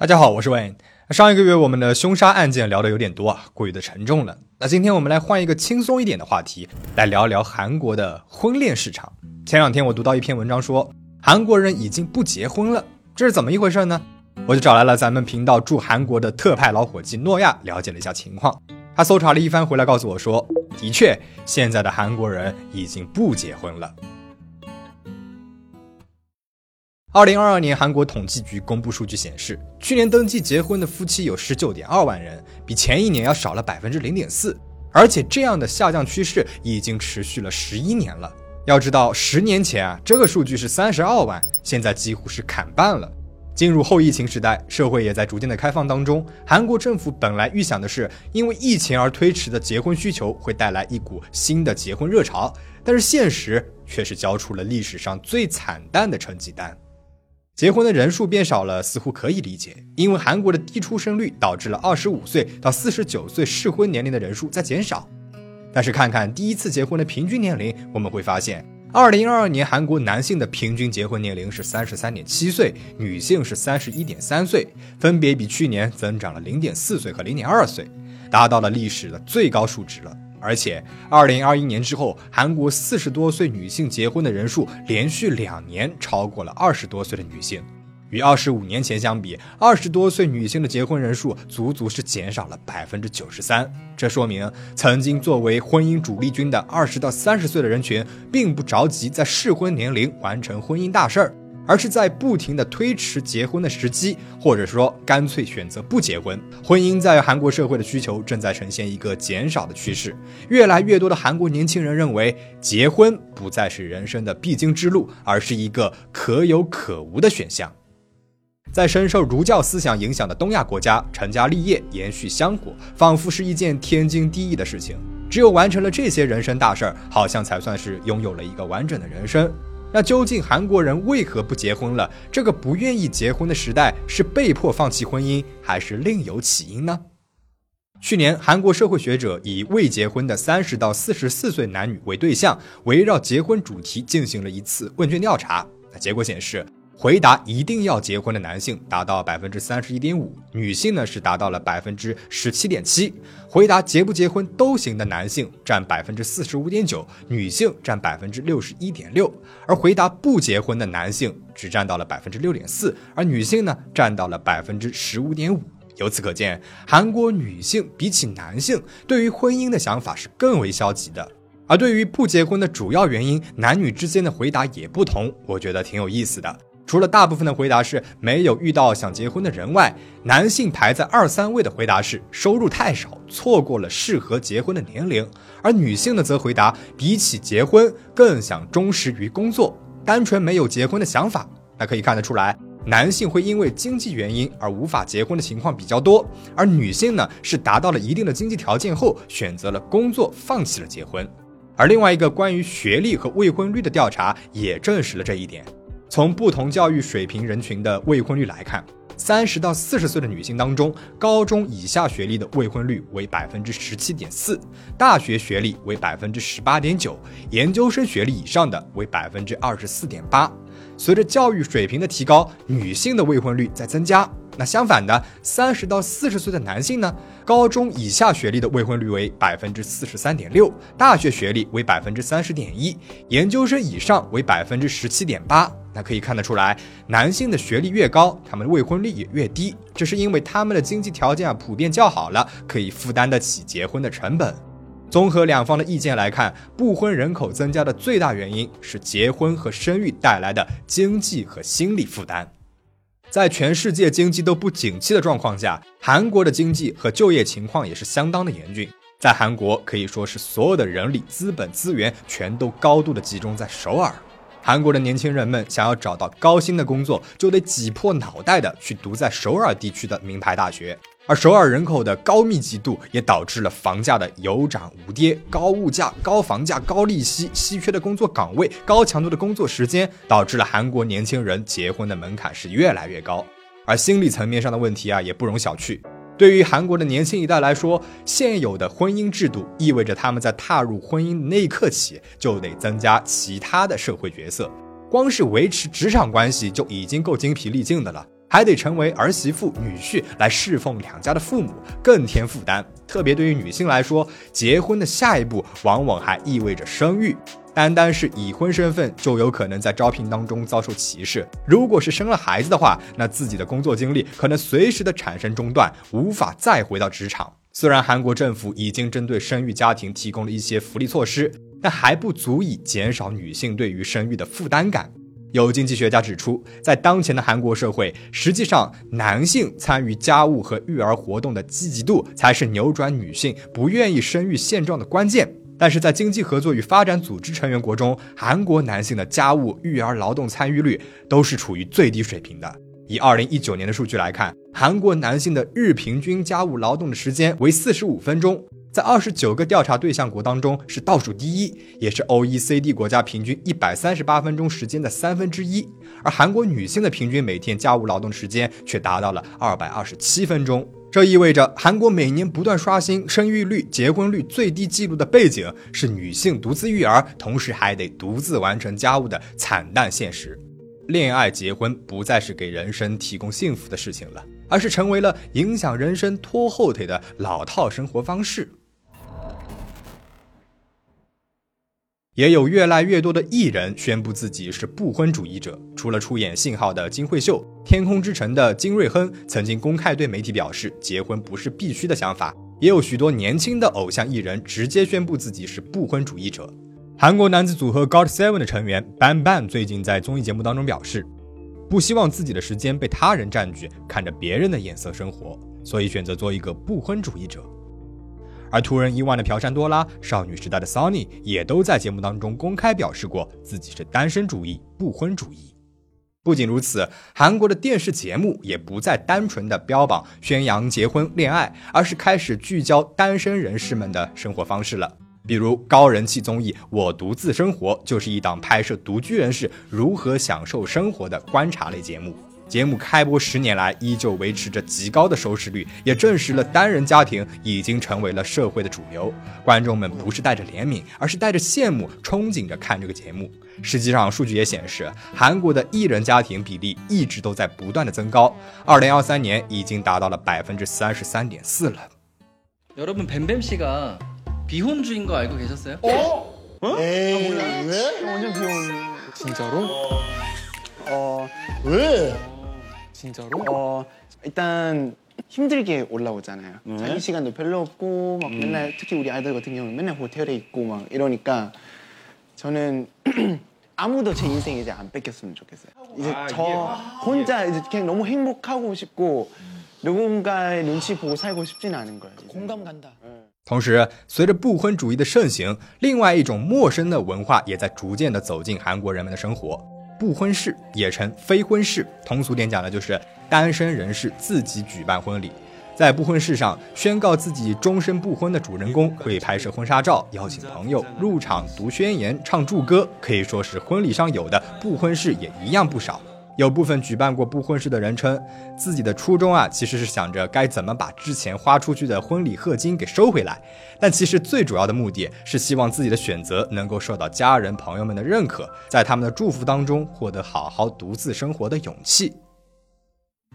大家好，我是 Wayne。上一个月我们的凶杀案件聊得有点多啊，过于的沉重了。那今天我们来换一个轻松一点的话题，来聊聊韩国的婚恋市场。前两天我读到一篇文章说，韩国人已经不结婚了，这是怎么一回事呢？我就找来了咱们频道驻韩国的特派老伙计诺亚，了解了一下情况。他搜查了一番回来告诉我说，的确，现在的韩国人已经不结婚了。二零二二年，韩国统计局公布数据显示，去年登记结婚的夫妻有十九点二万人，比前一年要少了百分之零点四。而且这样的下降趋势已经持续了十一年了。要知道，十年前啊，这个数据是三十二万，现在几乎是砍半了。进入后疫情时代，社会也在逐渐的开放当中。韩国政府本来预想的是，因为疫情而推迟的结婚需求会带来一股新的结婚热潮，但是现实却是交出了历史上最惨淡的成绩单。结婚的人数变少了，似乎可以理解，因为韩国的低出生率导致了二十五岁到四十九岁适婚年龄的人数在减少。但是看看第一次结婚的平均年龄，我们会发现，二零二二年韩国男性的平均结婚年龄是三十三点七岁，女性是三十一点三岁，分别比去年增长了零点四岁和零点二岁，达到了历史的最高数值了。而且，二零二一年之后，韩国四十多岁女性结婚的人数连续两年超过了二十多岁的女性。与二十五年前相比，二十多岁女性的结婚人数足足是减少了百分之九十三。这说明，曾经作为婚姻主力军的二十到三十岁的人群，并不着急在适婚年龄完成婚姻大事儿。而是在不停的推迟结婚的时机，或者说干脆选择不结婚。婚姻在韩国社会的需求正在呈现一个减少的趋势，越来越多的韩国年轻人认为，结婚不再是人生的必经之路，而是一个可有可无的选项。在深受儒教思想影响的东亚国家，成家立业、延续香火，仿佛是一件天经地义的事情。只有完成了这些人生大事儿，好像才算是拥有了一个完整的人生。那究竟韩国人为何不结婚了？这个不愿意结婚的时代是被迫放弃婚姻，还是另有起因呢？去年，韩国社会学者以未结婚的三十到四十四岁男女为对象，围绕结婚主题进行了一次问卷调查。那结果显示。回答一定要结婚的男性达到百分之三十一点五，女性呢是达到了百分之十七点七。回答结不结婚都行的男性占百分之四十五点九，女性占百分之六十一点六。而回答不结婚的男性只占到了百分之六点四，而女性呢占到了百分之十五点五。由此可见，韩国女性比起男性对于婚姻的想法是更为消极的。而对于不结婚的主要原因，男女之间的回答也不同，我觉得挺有意思的。除了大部分的回答是没有遇到想结婚的人外，男性排在二三位的回答是收入太少，错过了适合结婚的年龄，而女性呢则回答比起结婚更想忠实于工作，单纯没有结婚的想法。那可以看得出来，男性会因为经济原因而无法结婚的情况比较多，而女性呢是达到了一定的经济条件后选择了工作，放弃了结婚。而另外一个关于学历和未婚率的调查也证实了这一点。从不同教育水平人群的未婚率来看，三十到四十岁的女性当中，高中以下学历的未婚率为百分之十七点四，大学学历为百分之十八点九，研究生学历以上的为百分之二十四点八。随着教育水平的提高，女性的未婚率在增加。那相反的，三十到四十岁的男性呢？高中以下学历的未婚率为百分之四十三点六，大学学历为百分之三十点一，研究生以上为百分之十七点八。那可以看得出来，男性的学历越高，他们的未婚率也越低。这是因为他们的经济条件啊普遍较好了，可以负担得起结婚的成本。综合两方的意见来看，不婚人口增加的最大原因是结婚和生育带来的经济和心理负担。在全世界经济都不景气的状况下，韩国的经济和就业情况也是相当的严峻。在韩国可以说是所有的人力资本资源全都高度的集中在首尔。韩国的年轻人们想要找到高薪的工作，就得挤破脑袋的去读在首尔地区的名牌大学。而首尔人口的高密集度也导致了房价的有涨无跌，高物价、高房价、高利息、稀缺的工作岗位、高强度的工作时间，导致了韩国年轻人结婚的门槛是越来越高。而心理层面上的问题啊，也不容小觑。对于韩国的年轻一代来说，现有的婚姻制度意味着他们在踏入婚姻的那一刻起，就得增加其他的社会角色。光是维持职场关系就已经够精疲力尽的了。还得成为儿媳妇、女婿来侍奉两家的父母，更添负担。特别对于女性来说，结婚的下一步往往还意味着生育。单单是已婚身份，就有可能在招聘当中遭受歧视。如果是生了孩子的话，那自己的工作经历可能随时的产生中断，无法再回到职场。虽然韩国政府已经针对生育家庭提供了一些福利措施，但还不足以减少女性对于生育的负担感。有经济学家指出，在当前的韩国社会，实际上男性参与家务和育儿活动的积极度，才是扭转女性不愿意生育现状的关键。但是在经济合作与发展组织成员国中，韩国男性的家务育儿劳动参与率都是处于最低水平的。以二零一九年的数据来看，韩国男性的日平均家务劳动的时间为四十五分钟。在二十九个调查对象国当中是倒数第一，也是 OECD 国家平均一百三十八分钟时间的三分之一。而韩国女性的平均每天家务劳动时间却达到了二百二十七分钟。这意味着韩国每年不断刷新生育率、结婚率最低纪录的背景是女性独自育儿，同时还得独自完成家务的惨淡现实。恋爱结婚不再是给人生提供幸福的事情了，而是成为了影响人生拖后腿的老套生活方式。也有越来越多的艺人宣布自己是不婚主义者。除了出演《信号》的金惠秀，《天空之城》的金瑞亨曾经公开对媒体表示结婚不是必须的想法。也有许多年轻的偶像艺人直接宣布自己是不婚主义者。韩国男子组合 GOT seven 的成员 Bang Bang 最近在综艺节目当中表示，不希望自己的时间被他人占据，看着别人的眼色生活，所以选择做一个不婚主义者。而突人伊万的朴善多拉、少女时代的 Sunny 也都在节目当中公开表示过自己是单身主义、不婚主义。不仅如此，韩国的电视节目也不再单纯的标榜宣扬结婚恋爱，而是开始聚焦单身人士们的生活方式了。比如高人气综艺《我独自生活》就是一档拍摄独居人士如何享受生活的观察类节目。节目开播十年来，依旧维持着极高的收视率，也证实了单人家庭已经成为了社会的主流。观众们不是带着怜悯，而是带着羡慕、憧憬着看这个节目。实际上，数据也显示，韩国的艺人家庭比例一直都在不断的增高，二零二三年已经达到了百分之三十三点四了。여러분뱀뱀씨가비혼주인거알고계셨어요어에이왜완전비혼진짜로어왜 진짜로? 어 일단 힘들게 올라오잖아요. 네. 자기 시간도 별로 없고 막 음. 맨날 특히 우리 아이들 같은 경우는 맨날 호텔에 있고 막 이러니까 저는 아무도 제 인생 이제 안 뺏겼으면 좋겠어요. 이제 아, 저 혼자 이제 그냥 너무 행복하고 싶고 누군가의 눈치 보고 살고 싶지는 않은 거예요. 공감 간다. 同时，随着不婚主义的盛行，另外一种陌生的文化也在逐渐的走进韩国人们的生活。 不婚式也称非婚式，通俗点讲呢，就是单身人士自己举办婚礼。在不婚式上宣告自己终身不婚的主人公会拍摄婚纱照，邀请朋友入场读宣言、唱祝歌，可以说是婚礼上有的不婚式也一样不少。有部分举办过不婚事的人称，自己的初衷啊，其实是想着该怎么把之前花出去的婚礼贺金给收回来。但其实最主要的目的是希望自己的选择能够受到家人朋友们的认可，在他们的祝福当中获得好好独自生活的勇气。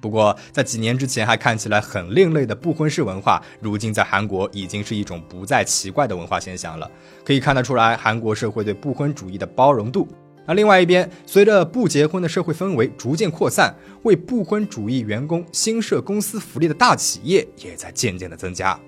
不过，在几年之前还看起来很另类的不婚式文化，如今在韩国已经是一种不再奇怪的文化现象了。可以看得出来，韩国社会对不婚主义的包容度。那另外一边，随着不结婚的社会氛围逐渐扩散，为不婚主义员工新设公司福利的大企业也在渐渐的增加。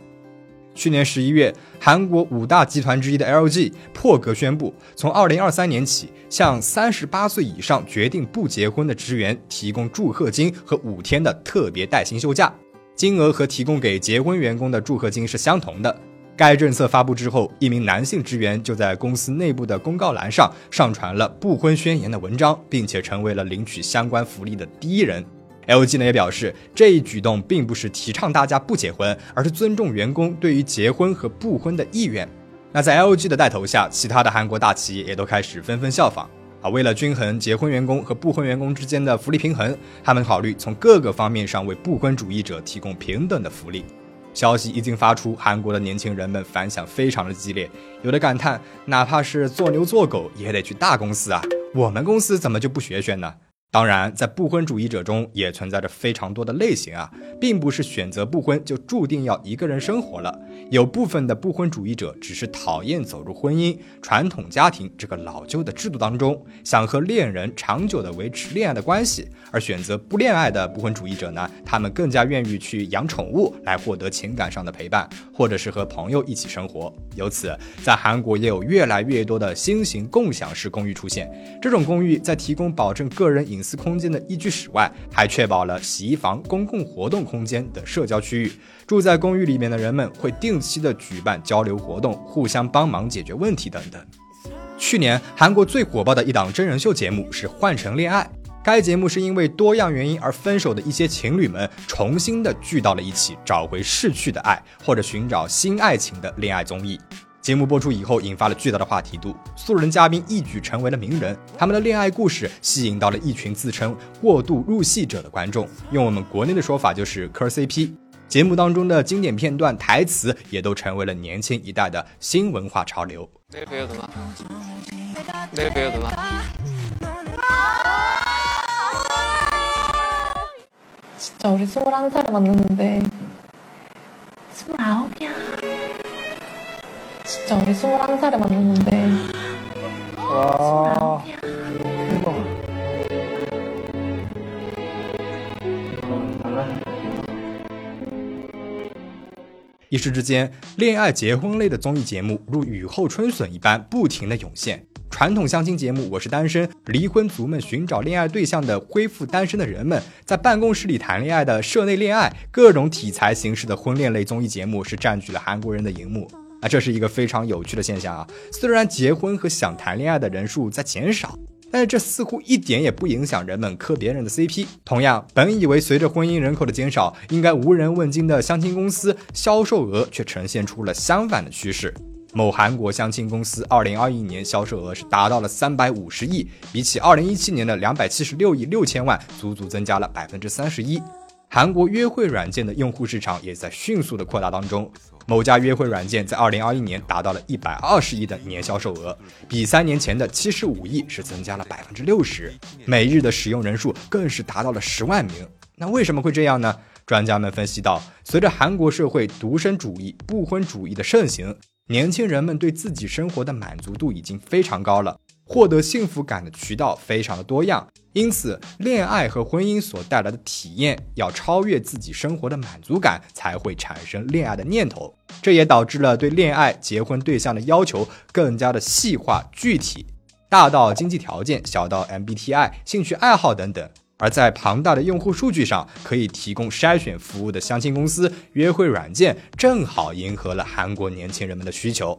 去年十一月，韩国五大集团之一的 LG 破格宣布，从二零二三年起，向三十八岁以上决定不结婚的职员提供祝贺金和五天的特别带薪休假，金额和提供给结婚员工的祝贺金是相同的。该政策发布之后，一名男性职员就在公司内部的公告栏上上传了不婚宣言的文章，并且成为了领取相关福利的第一人。LG 呢也表示，这一举动并不是提倡大家不结婚，而是尊重员工对于结婚和不婚的意愿。那在 LG 的带头下，其他的韩国大企业也都开始纷纷效仿啊。为了均衡结婚员工和不婚员工之间的福利平衡，他们考虑从各个方面上为不婚主义者提供平等的福利。消息一经发出，韩国的年轻人们反响非常的激烈，有的感叹，哪怕是做牛做狗也得去大公司啊，我们公司怎么就不学学呢？当然，在不婚主义者中也存在着非常多的类型啊，并不是选择不婚就注定要一个人生活了。有部分的不婚主义者只是讨厌走入婚姻、传统家庭这个老旧的制度当中，想和恋人长久的维持恋爱的关系。而选择不恋爱的不婚主义者呢，他们更加愿意去养宠物来获得情感上的陪伴，或者是和朋友一起生活。由此，在韩国也有越来越多的新型共享式公寓出现。这种公寓在提供保证个人隐私空间的一居室外，还确保了洗衣房、公共活动空间等社交区域。住在公寓里面的人们会定期的举办交流活动，互相帮忙解决问题等等。去年韩国最火爆的一档真人秀节目是《换乘恋爱》，该节目是因为多样原因而分手的一些情侣们重新的聚到了一起，找回逝去的爱，或者寻找新爱情的恋爱综艺。节目播出以后，引发了巨大的话题度，素人嘉宾一举成为了名人。他们的恋爱故事吸引到了一群自称过度入戏者的观众，用我们国内的说法就是磕 CP。节目当中的经典片段、台词也都成为了年轻一代的新文化潮流。내가배워도나내가배워도나 진짜우리스물한살에만났는데스물아홉이야 진짜우리스물한살에만났는데와一时之间，恋爱结婚类的综艺节目如雨后春笋一般不停的涌现。传统相亲节目《我是单身》，离婚族们寻找恋爱对象的恢复单身的人们，在办公室里谈恋爱的社内恋爱，各种题材形式的婚恋类综艺节目是占据了韩国人的荧幕 啊，这是一个非常有趣的现象啊。虽然结婚和想谈恋爱的人数在减少。但是这似乎一点也不影响人们磕别人的 CP。同样，本以为随着婚姻人口的减少，应该无人问津的相亲公司销售额却呈现出了相反的趋势。某韩国相亲公司2021年销售额是达到了350亿，比起2017年的276亿六千万，足足增加了31%。韩国约会软件的用户市场也在迅速的扩大当中。某家约会软件在二零二一年达到了一百二十亿的年销售额，比三年前的七十五亿是增加了百分之六十，每日的使用人数更是达到了十万名。那为什么会这样呢？专家们分析到，随着韩国社会独身主义、不婚主义的盛行，年轻人们对自己生活的满足度已经非常高了。获得幸福感的渠道非常的多样，因此恋爱和婚姻所带来的体验要超越自己生活的满足感，才会产生恋爱的念头。这也导致了对恋爱、结婚对象的要求更加的细化具体，大到经济条件，小到 MBTI、兴趣爱好等等。而在庞大的用户数据上，可以提供筛选服务的相亲公司、约会软件，正好迎合了韩国年轻人们的需求。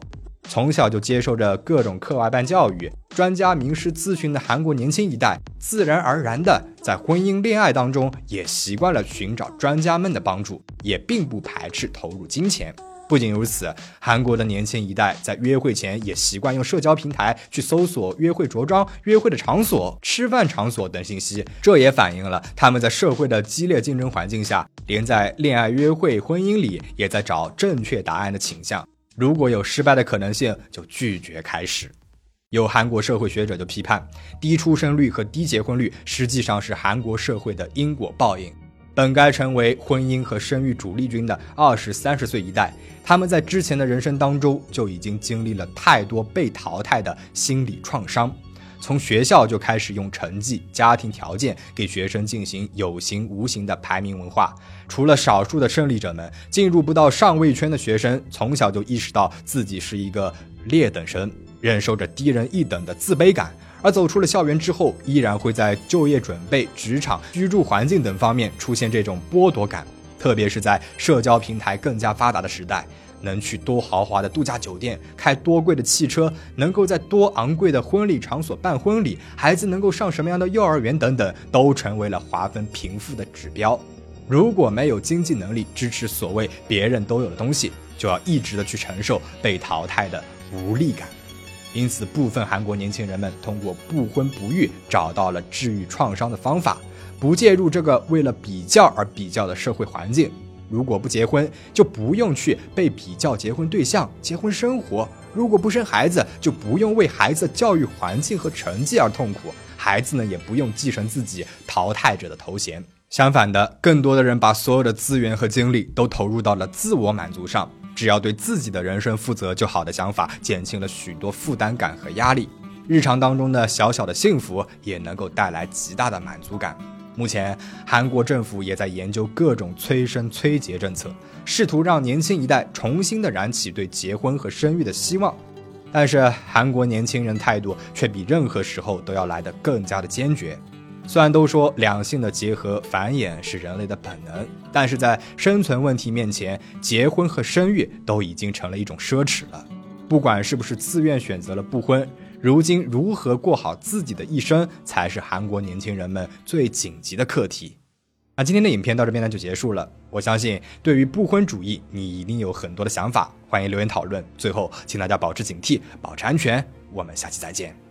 从小就接受着各种课外班教育、专家名师咨询的韩国年轻一代，自然而然的在婚姻恋爱当中也习惯了寻找专家们的帮助，也并不排斥投入金钱。不仅如此，韩国的年轻一代在约会前也习惯用社交平台去搜索约会着装、约会的场所、吃饭场所等信息，这也反映了他们在社会的激烈竞争环境下，连在恋爱、约会、婚姻里也在找正确答案的倾向。如果有失败的可能性，就拒绝开始。有韩国社会学者就批判，低出生率和低结婚率实际上是韩国社会的因果报应。本该成为婚姻和生育主力军的二十三十岁一代，他们在之前的人生当中就已经经历了太多被淘汰的心理创伤。从学校就开始用成绩、家庭条件给学生进行有形无形的排名文化。除了少数的胜利者们，进入不到上位圈的学生，从小就意识到自己是一个劣等生，忍受着低人一等的自卑感。而走出了校园之后，依然会在就业准备、职场、居住环境等方面出现这种剥夺感。特别是在社交平台更加发达的时代。能去多豪华的度假酒店，开多贵的汽车，能够在多昂贵的婚礼场所办婚礼，孩子能够上什么样的幼儿园等等，都成为了划分贫富的指标。如果没有经济能力支持所谓别人都有的东西，就要一直的去承受被淘汰的无力感。因此，部分韩国年轻人们通过不婚不育找到了治愈创伤的方法，不介入这个为了比较而比较的社会环境。如果不结婚，就不用去被比较结婚对象、结婚生活；如果不生孩子，就不用为孩子教育环境和成绩而痛苦。孩子呢也不用继承自己淘汰者的头衔。相反的，更多的人把所有的资源和精力都投入到了自我满足上，只要对自己的人生负责就好的想法，减轻了许多负担感和压力。日常当中的小小的幸福也能够带来极大的满足感。目前，韩国政府也在研究各种催生催结政策，试图让年轻一代重新的燃起对结婚和生育的希望。但是，韩国年轻人态度却比任何时候都要来得更加的坚决。虽然都说两性的结合繁衍是人类的本能，但是在生存问题面前，结婚和生育都已经成了一种奢侈了。不管是不是自愿选择了不婚，如今如何过好自己的一生，才是韩国年轻人们最紧急的课题。那今天的影片到这边呢就结束了。我相信对于不婚主义，你一定有很多的想法，欢迎留言讨论。最后，请大家保持警惕，保持安全。我们下期再见。